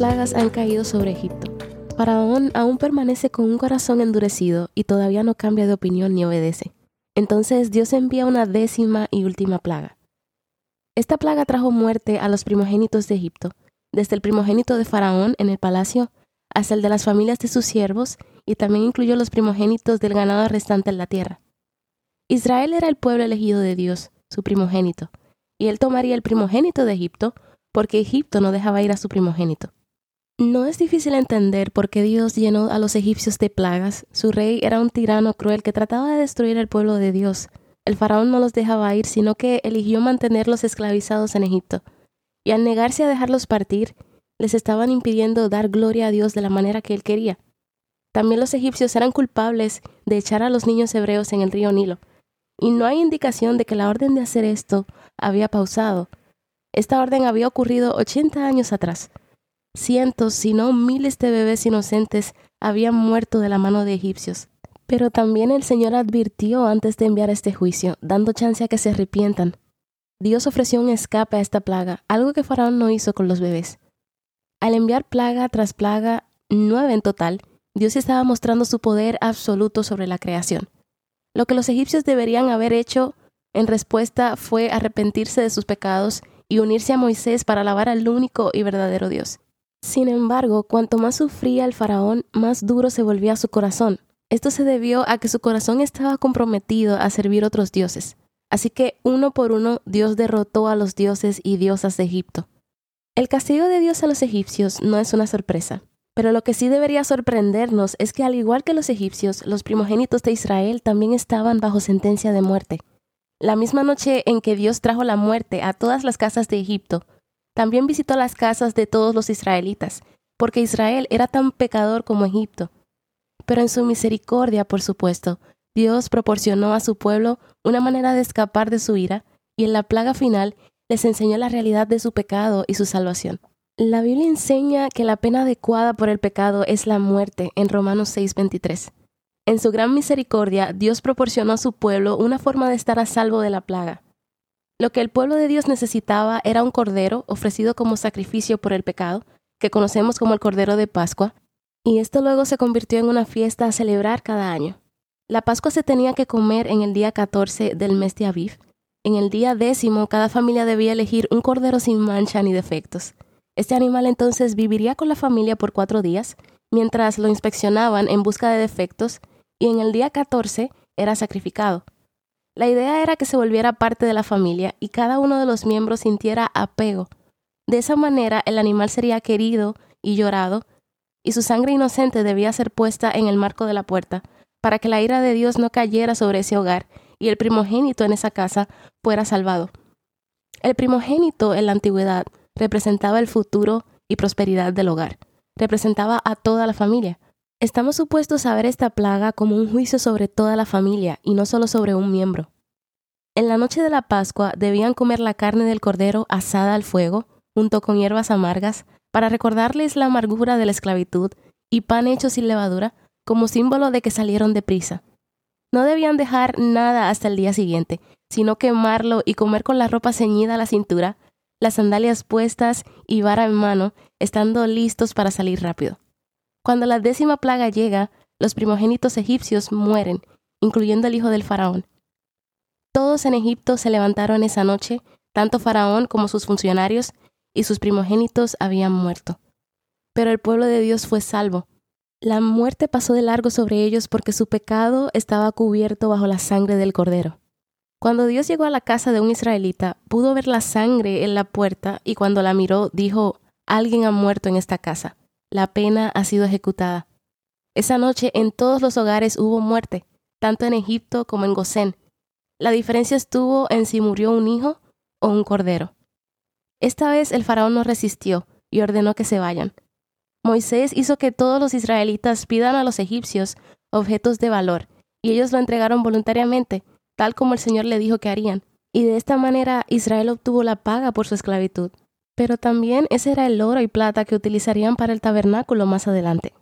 Plagas han caído sobre Egipto. Faraón aún permanece con un corazón endurecido y todavía no cambia de opinión ni obedece. Entonces Dios envía una décima y última plaga. Esta plaga trajo muerte a los primogénitos de Egipto, desde el primogénito de Faraón en el palacio hasta el de las familias de sus siervos, y también incluyó los primogénitos del ganado restante en la tierra. Israel era el pueblo elegido de Dios, su primogénito, y él tomaría el primogénito de Egipto, porque Egipto no dejaba ir a su primogénito. No es difícil entender por qué Dios llenó a los egipcios de plagas. Su rey era un tirano cruel que trataba de destruir el pueblo de Dios. El faraón no los dejaba ir, sino que eligió mantenerlos esclavizados en Egipto. Y al negarse a dejarlos partir, les estaban impidiendo dar gloria a Dios de la manera que él quería. También los egipcios eran culpables de echar a los niños hebreos en el río Nilo. Y no hay indicación de que la orden de hacer esto había pausado. Esta orden había ocurrido 80 años atrás. Cientos, si no miles de bebés inocentes habían muerto de la mano de egipcios. Pero también el Señor advirtió antes de enviar este juicio, dando chance a que se arrepientan. Dios ofreció un escape a esta plaga, algo que Faraón no hizo con los bebés. Al enviar plaga tras plaga, nueve en total, Dios estaba mostrando su poder absoluto sobre la creación. Lo que los egipcios deberían haber hecho en respuesta fue arrepentirse de sus pecados y unirse a Moisés para alabar al único y verdadero Dios. Sin embargo, cuanto más sufría el faraón, más duro se volvía su corazón. Esto se debió a que su corazón estaba comprometido a servir otros dioses. Así que uno por uno Dios derrotó a los dioses y diosas de Egipto. El castigo de Dios a los egipcios no es una sorpresa, pero lo que sí debería sorprendernos es que al igual que los egipcios, los primogénitos de Israel también estaban bajo sentencia de muerte. La misma noche en que Dios trajo la muerte a todas las casas de Egipto, también visitó las casas de todos los israelitas, porque Israel era tan pecador como Egipto. Pero en su misericordia, por supuesto, Dios proporcionó a su pueblo una manera de escapar de su ira, y en la plaga final les enseñó la realidad de su pecado y su salvación. La Biblia enseña que la pena adecuada por el pecado es la muerte en Romanos 6:23. En su gran misericordia, Dios proporcionó a su pueblo una forma de estar a salvo de la plaga. Lo que el pueblo de Dios necesitaba era un cordero ofrecido como sacrificio por el pecado, que conocemos como el Cordero de Pascua, y esto luego se convirtió en una fiesta a celebrar cada año. La Pascua se tenía que comer en el día 14 del mes de Aviv. En el día décimo, cada familia debía elegir un cordero sin mancha ni defectos. Este animal entonces viviría con la familia por cuatro días, mientras lo inspeccionaban en busca de defectos y en el día 14 era sacrificado. La idea era que se volviera parte de la familia y cada uno de los miembros sintiera apego. De esa manera el animal sería querido y llorado, y su sangre inocente debía ser puesta en el marco de la puerta, para que la ira de Dios no cayera sobre ese hogar y el primogénito en esa casa fuera salvado. El primogénito en la antigüedad representaba el futuro y prosperidad del hogar, representaba a toda la familia. Estamos supuestos a ver esta plaga como un juicio sobre toda la familia y no solo sobre un miembro. En la noche de la Pascua debían comer la carne del cordero asada al fuego, junto con hierbas amargas, para recordarles la amargura de la esclavitud, y pan hecho sin levadura, como símbolo de que salieron de prisa. No debían dejar nada hasta el día siguiente, sino quemarlo y comer con la ropa ceñida a la cintura, las sandalias puestas y vara en mano, estando listos para salir rápido. Cuando la décima plaga llega, los primogénitos egipcios mueren, incluyendo el hijo del faraón. Todos en Egipto se levantaron esa noche, tanto faraón como sus funcionarios, y sus primogénitos habían muerto. Pero el pueblo de Dios fue salvo. La muerte pasó de largo sobre ellos porque su pecado estaba cubierto bajo la sangre del cordero. Cuando Dios llegó a la casa de un israelita, pudo ver la sangre en la puerta y cuando la miró dijo, alguien ha muerto en esta casa la pena ha sido ejecutada. Esa noche en todos los hogares hubo muerte, tanto en Egipto como en Gosén. La diferencia estuvo en si murió un hijo o un cordero. Esta vez el faraón no resistió y ordenó que se vayan. Moisés hizo que todos los israelitas pidan a los egipcios objetos de valor, y ellos lo entregaron voluntariamente, tal como el Señor le dijo que harían. Y de esta manera Israel obtuvo la paga por su esclavitud. Pero también ese era el oro y plata que utilizarían para el tabernáculo más adelante.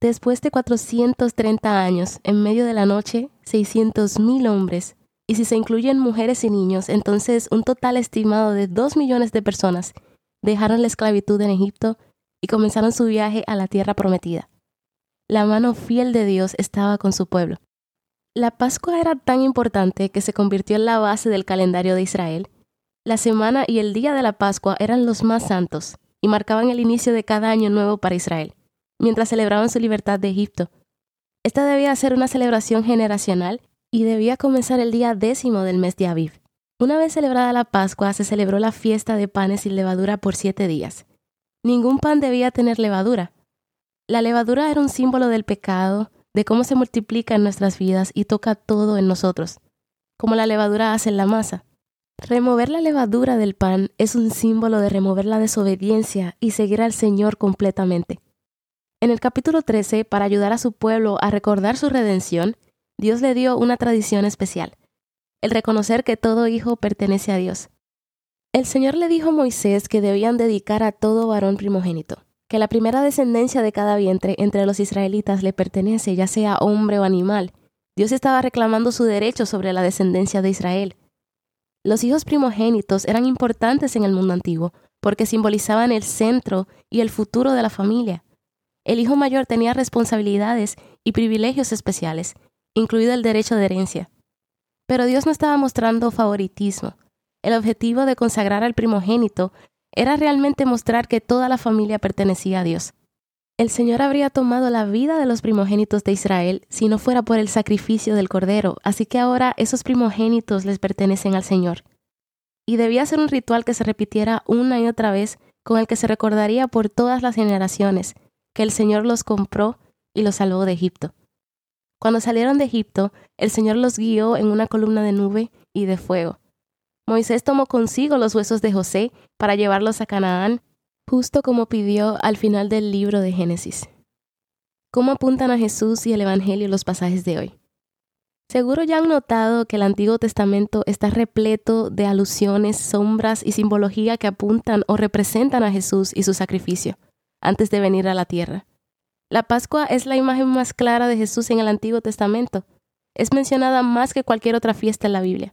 Después de 430 años, en medio de la noche, 600.000 hombres, y si se incluyen mujeres y niños, entonces un total estimado de 2 millones de personas dejaron la esclavitud en Egipto y comenzaron su viaje a la tierra prometida. La mano fiel de Dios estaba con su pueblo. La Pascua era tan importante que se convirtió en la base del calendario de Israel. La semana y el día de la Pascua eran los más santos y marcaban el inicio de cada año nuevo para Israel, mientras celebraban su libertad de Egipto. Esta debía ser una celebración generacional y debía comenzar el día décimo del mes de Aviv. Una vez celebrada la Pascua, se celebró la fiesta de panes sin levadura por siete días. Ningún pan debía tener levadura. La levadura era un símbolo del pecado, de cómo se multiplica en nuestras vidas y toca todo en nosotros, como la levadura hace en la masa. Remover la levadura del pan es un símbolo de remover la desobediencia y seguir al Señor completamente. En el capítulo 13, para ayudar a su pueblo a recordar su redención, Dios le dio una tradición especial, el reconocer que todo hijo pertenece a Dios. El Señor le dijo a Moisés que debían dedicar a todo varón primogénito, que la primera descendencia de cada vientre entre los israelitas le pertenece, ya sea hombre o animal. Dios estaba reclamando su derecho sobre la descendencia de Israel. Los hijos primogénitos eran importantes en el mundo antiguo, porque simbolizaban el centro y el futuro de la familia. El hijo mayor tenía responsabilidades y privilegios especiales, incluido el derecho de herencia. Pero Dios no estaba mostrando favoritismo. El objetivo de consagrar al primogénito era realmente mostrar que toda la familia pertenecía a Dios. El Señor habría tomado la vida de los primogénitos de Israel si no fuera por el sacrificio del Cordero, así que ahora esos primogénitos les pertenecen al Señor. Y debía ser un ritual que se repitiera una y otra vez, con el que se recordaría por todas las generaciones que el Señor los compró y los salvó de Egipto. Cuando salieron de Egipto, el Señor los guió en una columna de nube y de fuego. Moisés tomó consigo los huesos de José para llevarlos a Canaán, justo como pidió al final del libro de Génesis. ¿Cómo apuntan a Jesús y el Evangelio los pasajes de hoy? Seguro ya han notado que el Antiguo Testamento está repleto de alusiones, sombras y simbología que apuntan o representan a Jesús y su sacrificio antes de venir a la tierra. La Pascua es la imagen más clara de Jesús en el Antiguo Testamento. Es mencionada más que cualquier otra fiesta en la Biblia.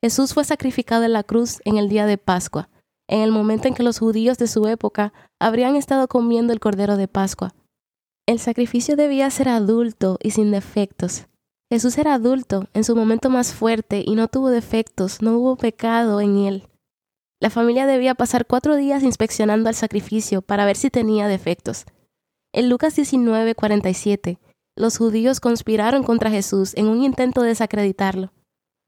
Jesús fue sacrificado en la cruz en el día de Pascua, en el momento en que los judíos de su época habrían estado comiendo el cordero de Pascua. El sacrificio debía ser adulto y sin defectos. Jesús era adulto en su momento más fuerte y no tuvo defectos, no hubo pecado en él. La familia debía pasar cuatro días inspeccionando al sacrificio para ver si tenía defectos. En Lucas 19, 47, los judíos conspiraron contra Jesús en un intento de desacreditarlo.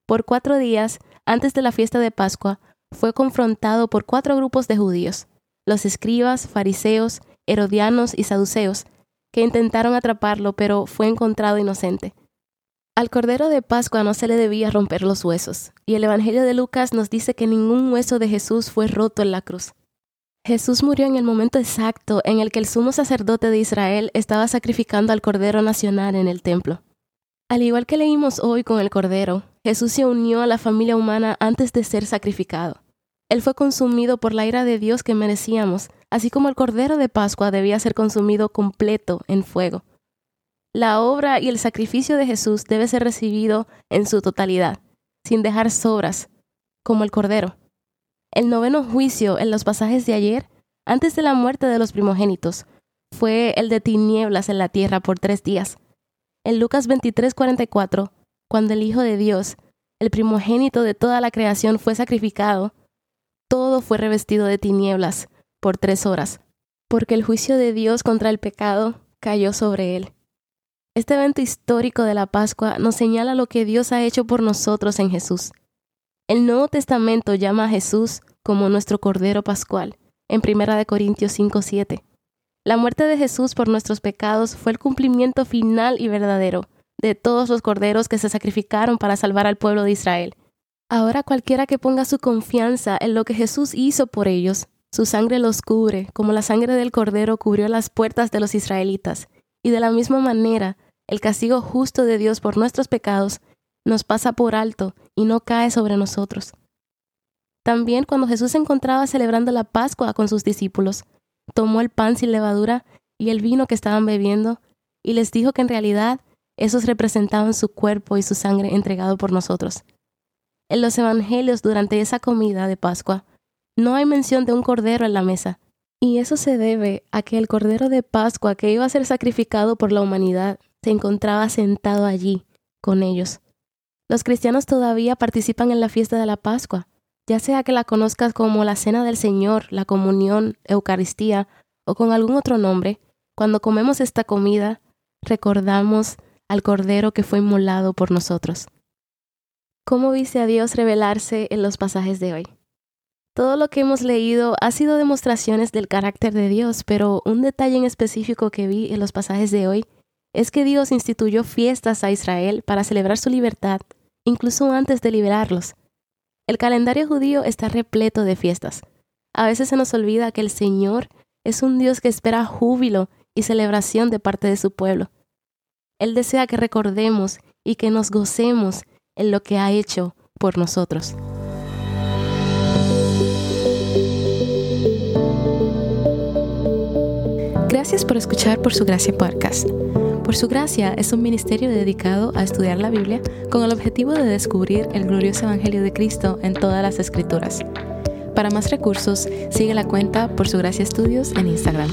Por cuatro días, antes de la fiesta de Pascua, fue confrontado por cuatro grupos de judíos, los escribas, fariseos, herodianos y saduceos, que intentaron atraparlo, pero fue encontrado inocente. Al Cordero de Pascua no se le debía romper los huesos, y el Evangelio de Lucas nos dice que ningún hueso de Jesús fue roto en la cruz. Jesús murió en el momento exacto en el que el sumo sacerdote de Israel estaba sacrificando al Cordero Nacional en el templo. Al igual que leímos hoy con el Cordero, Jesús se unió a la familia humana antes de ser sacrificado. Él fue consumido por la ira de Dios que merecíamos, así como el Cordero de Pascua debía ser consumido completo en fuego. La obra y el sacrificio de Jesús debe ser recibido en su totalidad, sin dejar sobras, como el Cordero. El noveno juicio en los pasajes de ayer, antes de la muerte de los primogénitos, fue el de tinieblas en la tierra por tres días en Lucas 23:44, cuando el Hijo de Dios, el primogénito de toda la creación, fue sacrificado, todo fue revestido de tinieblas por tres horas, porque el juicio de Dios contra el pecado cayó sobre él. Este evento histórico de la Pascua nos señala lo que Dios ha hecho por nosotros en Jesús. El Nuevo Testamento llama a Jesús como nuestro Cordero Pascual, en 1 Corintios 5:7. La muerte de Jesús por nuestros pecados fue el cumplimiento final y verdadero de todos los corderos que se sacrificaron para salvar al pueblo de Israel. Ahora cualquiera que ponga su confianza en lo que Jesús hizo por ellos, Su sangre los cubre, como la sangre del cordero cubrió las puertas de los israelitas, y de la misma manera, el castigo justo de Dios por nuestros pecados nos pasa por alto y no cae sobre nosotros. También cuando Jesús se encontraba celebrando la Pascua con sus discípulos, tomó el pan sin levadura y el vino que estaban bebiendo, y les dijo que en realidad esos representaban su cuerpo y su sangre entregado por nosotros. En los evangelios durante esa comida de Pascua, no hay mención de un cordero en la mesa, y eso se debe a que el cordero de Pascua que iba a ser sacrificado por la humanidad se encontraba sentado allí con ellos. Los cristianos todavía participan en la fiesta de la Pascua, ya sea que la conozcas como la Cena del Señor, la Comunión, Eucaristía o con algún otro nombre, cuando comemos esta comida, recordamos al Cordero que fue inmolado por nosotros. ¿Cómo viste a Dios revelarse en los pasajes de hoy? Todo lo que hemos leído ha sido demostraciones del carácter de Dios, pero un detalle en específico que vi en los pasajes de hoy es que Dios instituyó fiestas a Israel para celebrar su libertad, incluso antes de liberarlos. El calendario judío está repleto de fiestas. A veces se nos olvida que el Señor es un Dios que espera júbilo y celebración de parte de su pueblo. Él desea que recordemos y que nos gocemos en lo que ha hecho por nosotros. Gracias por escuchar Por Su Gracia Podcast. Por Su Gracia es un ministerio dedicado a estudiar la Biblia con el objetivo de descubrir el glorioso Evangelio de Cristo en todas las Escrituras. Para más recursos, sigue la cuenta Por Su Gracia Estudios en Instagram.